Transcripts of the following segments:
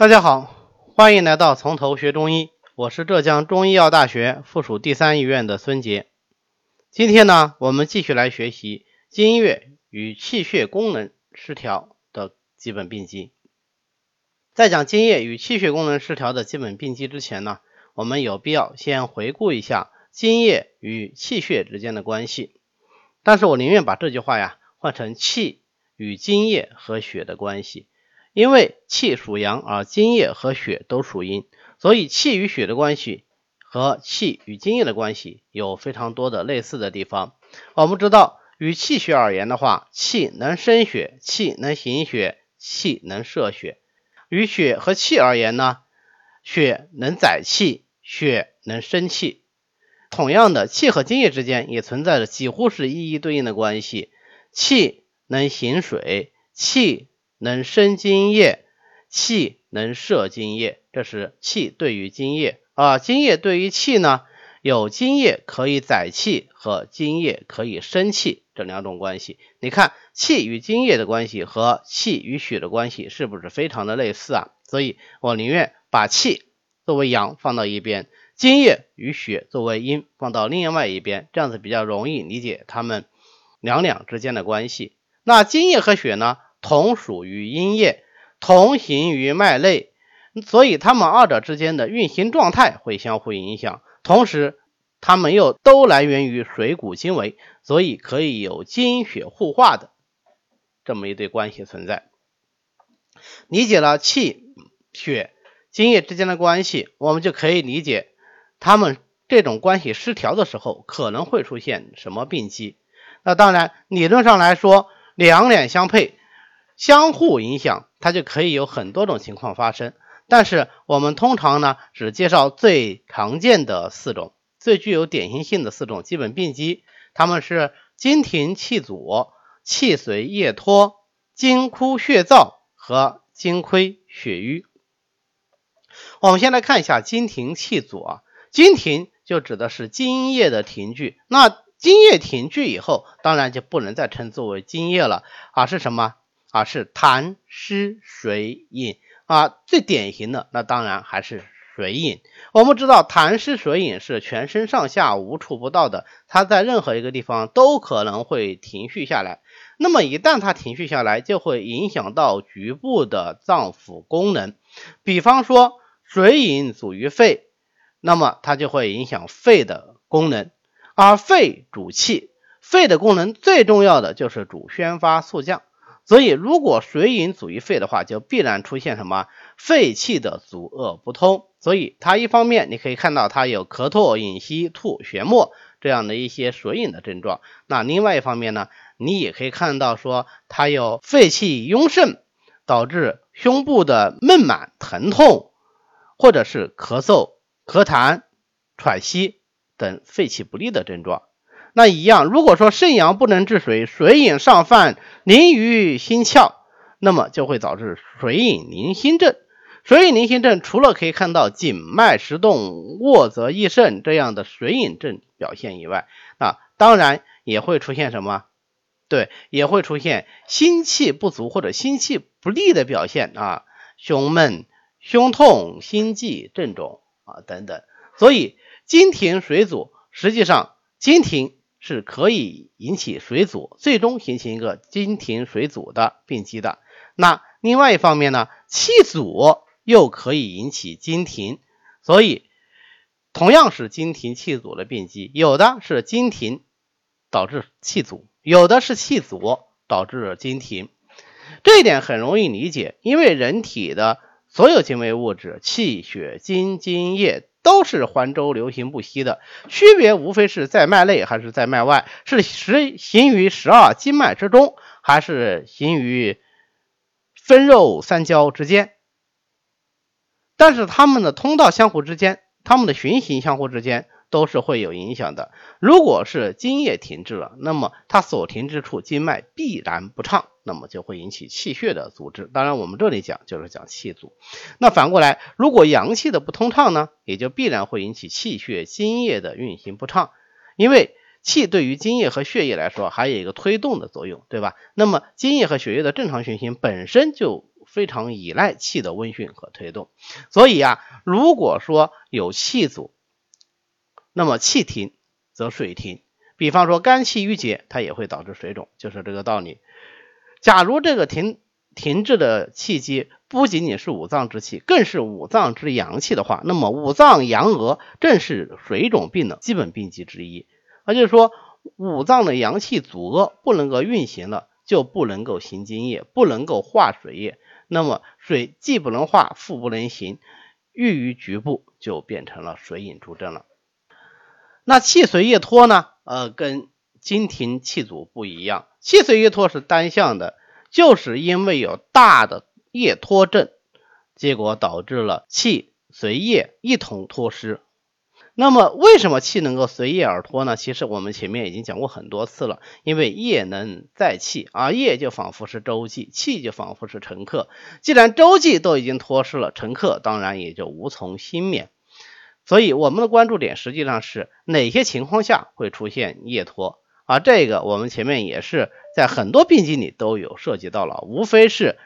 大家好，欢迎来到从头学中医，我是浙江中医药大学附属第三医院的孙杰。今天呢，我们继续来学习津液与气血功能失调的基本病机。在讲津液与气血功能失调的基本病机之前呢，我们有必要先回顾一下津液与气血之间的关系。但是我宁愿把这句话呀换成气与津液和血的关系，因为气属阳，而津液和血都属阴，所以气与血的关系和气与津液的关系有非常多的类似的地方。我们知道，与气血而言的话，气能生血，气能行血，气能摄血；与血和气而言呢，血能载气，血能生气。同样的，气和津液之间也存在着几乎是一一对应的关系。气能行水，气能生津液，气能摄津液，这是气对于津液啊。津液对于气呢，有津液可以载气和津液可以生气这两种关系。你看，气与津液的关系和气与血的关系是不是非常的类似啊？所以我宁愿把气作为阳放到一边。津液与血作为阴放到另外一边，这样子比较容易理解它们两两之间的关系。那津液和血呢，同属于阴液，同行于脉内，所以它们二者之间的运行状态会相互影响。同时，它们又都来源于水谷精微，所以可以有精血互化的这么一对关系存在。理解了气、血、津液之间的关系，我们就可以理解。他们这种关系失调的时候，可能会出现什么病机？那当然，理论上来说，两两相配，相互影响，它就可以有很多种情况发生。但是我们通常呢，只介绍最常见的四种、最具有典型性的四种基本病机，它们是经停气阻、气随液脱、经枯血燥和经亏血瘀。我们先来看一下经停气阻啊。经停就指的是津液的停聚，那津液停聚以后，当然就不能再称作为津液了，而是什么？而是痰湿水饮啊。最典型的那当然还是水饮。我们知道痰湿水饮是全身上下无处不到的，它在任何一个地方都可能会停蓄下来。那么一旦它停蓄下来，就会影响到局部的脏腑功能，比方说水饮阻于肺。那么它就会影响肺的功能，而肺主气，肺的功能最重要的就是主宣发速降，所以如果水饮阻于肺的话，就必然出现什么肺气的阻遏不通。所以它一方面你可以看到它有咳唾、饮息、吐、血沫这样的一些水饮的症状，那另外一方面呢，你也可以看到说它有肺气壅盛，导致胸部的闷满、疼痛，或者是咳嗽。咳痰、喘息等肺气不利的症状，那一样，如果说肾阳不能治水，水饮上犯凝于心窍，那么就会导致水饮凝心症。水饮凝心症除了可以看到颈脉实动、卧则益肾这样的水饮症表现以外，啊，当然也会出现什么？对，也会出现心气不足或者心气不利的表现啊，胸闷、胸痛、心悸症肿。啊，等等，所以经停水阻，实际上经停是可以引起水阻，最终形成一个经停水阻的病机的。那另外一方面呢，气阻又可以引起经停，所以同样是经停气阻的病机，有的是经停导致气阻，有的是气阻导致经停。这一点很容易理解，因为人体的。所有精微物质，气血津津液都是环周流行不息的，区别无非是在脉内还是在脉外，是十行于十二经脉之中，还是行于分肉三焦之间。但是它们的通道相互之间，它们的循行相互之间。都是会有影响的。如果是津液停滞了，那么它所停之处经脉必然不畅，那么就会引起气血的阻滞。当然，我们这里讲就是讲气阻。那反过来，如果阳气的不通畅呢，也就必然会引起气血津液的运行不畅。因为气对于津液和血液来说，还有一个推动的作用，对吧？那么津液和血液的正常运行本身就非常依赖气的温煦和推动。所以啊，如果说有气阻，那么气停则水停。比方说肝气郁结，它也会导致水肿，就是这个道理。假如这个停停滞的气机不仅仅是五脏之气，更是五脏之阳气的话，那么五脏阳额正是水肿病的基本病机之一。那就是说，五脏的阳气阻遏，不能够运行了，就不能够行津液，不能够化水液。那么水既不能化，腹不能行，郁于局部，就变成了水饮诸症了。那气随液脱呢？呃，跟经停气阻不一样，气随液脱是单向的，就是因为有大的液脱症，结果导致了气随液一同脱失。那么为什么气能够随液而脱呢？其实我们前面已经讲过很多次了，因为液能载气，而液就仿佛是舟楫，气就仿佛是乘客。既然舟楫都已经脱失了，乘客当然也就无从幸免。所以我们的关注点实际上是哪些情况下会出现液脱啊？这个我们前面也是在很多病机里都有涉及到了，无非是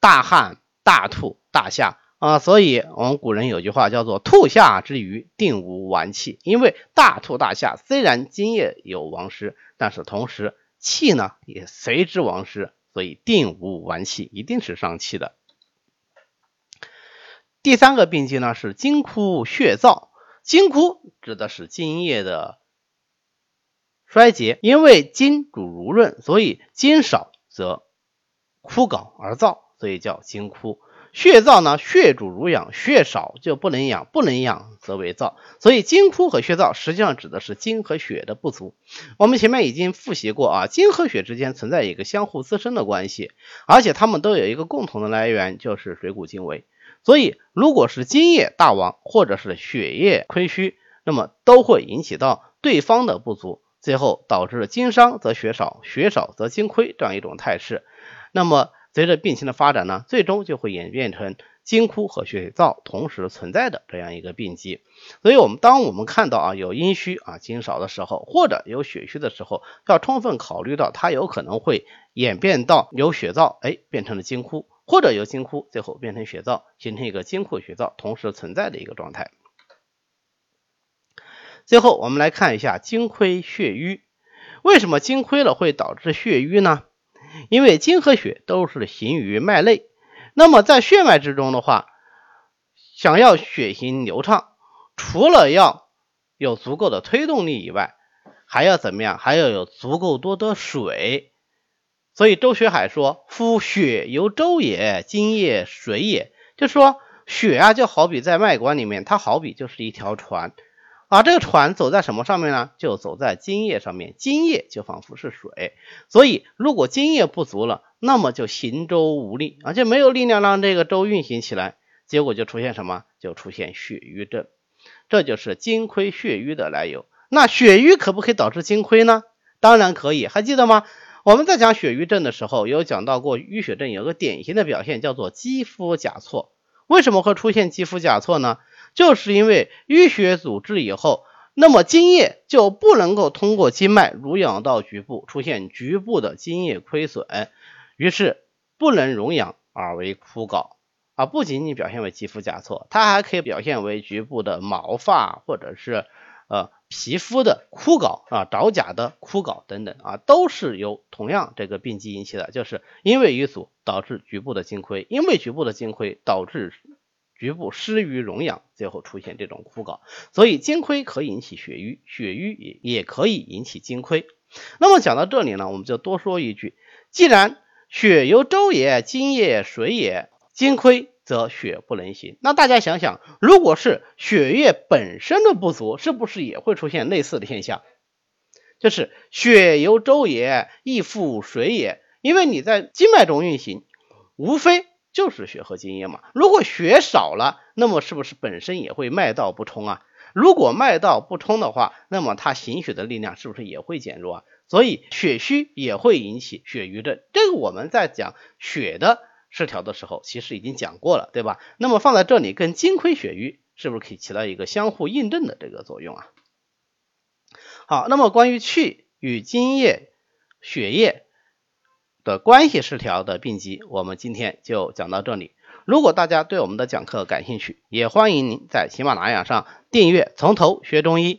大汗、大吐、大下啊。所以我们古人有句话叫做“吐下之余，定无完气”。因为大吐大下，虽然津液有亡失，但是同时气呢也随之亡失，所以定无完气，一定是伤气的。第三个病机呢是津枯血燥，津枯指的是津液的衰竭，因为津主濡润，所以津少则枯槁而燥，所以叫津枯。血燥呢，血主濡养，血少就不能养，不能养则为燥，所以津枯和血燥实际上指的是津和血的不足。我们前面已经复习过啊，津和血之间存在一个相互滋生的关系，而且它们都有一个共同的来源，就是水谷精微。所以，如果是津液大亡，或者是血液亏虚，那么都会引起到对方的不足，最后导致津伤则血少，血少则津亏这样一种态势。那么，随着病情的发展呢，最终就会演变成津枯和血燥同时存在的这样一个病机。所以，我们当我们看到啊有阴虚啊津少的时候，或者有血虚的时候，要充分考虑到它有可能会演变到有血燥，哎，变成了津枯。或者由金枯最后变成血燥，形成一个金枯血燥同时存在的一个状态。最后我们来看一下金亏血瘀，为什么金亏了会导致血瘀呢？因为金和血都是行于脉内，那么在血脉之中的话，想要血行流畅，除了要有足够的推动力以外，还要怎么样？还要有足够多的水。所以周学海说：“夫血由周也，津液水也。”就说血啊，就好比在脉管里面，它好比就是一条船啊。这个船走在什么上面呢？就走在津液上面，津液就仿佛是水。所以如果津液不足了，那么就行舟无力啊，就没有力量让这个舟运行起来，结果就出现什么？就出现血瘀症。这就是金亏血瘀的来由。那血瘀可不可以导致金亏呢？当然可以，还记得吗？我们在讲血瘀症的时候，有讲到过淤血症有个典型的表现叫做肌肤甲错。为什么会出现肌肤甲错呢？就是因为淤血阻滞以后，那么津液就不能够通过经脉濡养到局部，出现局部的津液亏损，于是不能荣养而为枯槁啊。不仅仅表现为肌肤甲错，它还可以表现为局部的毛发或者是呃。皮肤的枯槁啊，着甲的枯槁等等啊，都是由同样这个病机引起的，就是因为瘀阻导致局部的津亏，因为局部的津亏导致局部失于荣养，最后出现这种枯槁。所以津亏可以引起血瘀，血瘀也也可以引起津亏。那么讲到这里呢，我们就多说一句，既然血由周也，津液水也，津亏。则血不能行。那大家想想，如果是血液本身的不足，是不是也会出现类似的现象？就是血由周也，亦复水也。因为你在经脉中运行，无非就是血和津液嘛。如果血少了，那么是不是本身也会脉道不通啊？如果脉道不通的话，那么它行血的力量是不是也会减弱啊？所以血虚也会引起血瘀症。这个我们在讲血的。失调的时候，其实已经讲过了，对吧？那么放在这里跟金亏血瘀是不是可以起到一个相互印证的这个作用啊？好，那么关于气与津液、血液的关系失调的病机，我们今天就讲到这里。如果大家对我们的讲课感兴趣，也欢迎您在喜马拉雅上订阅《从头学中医》。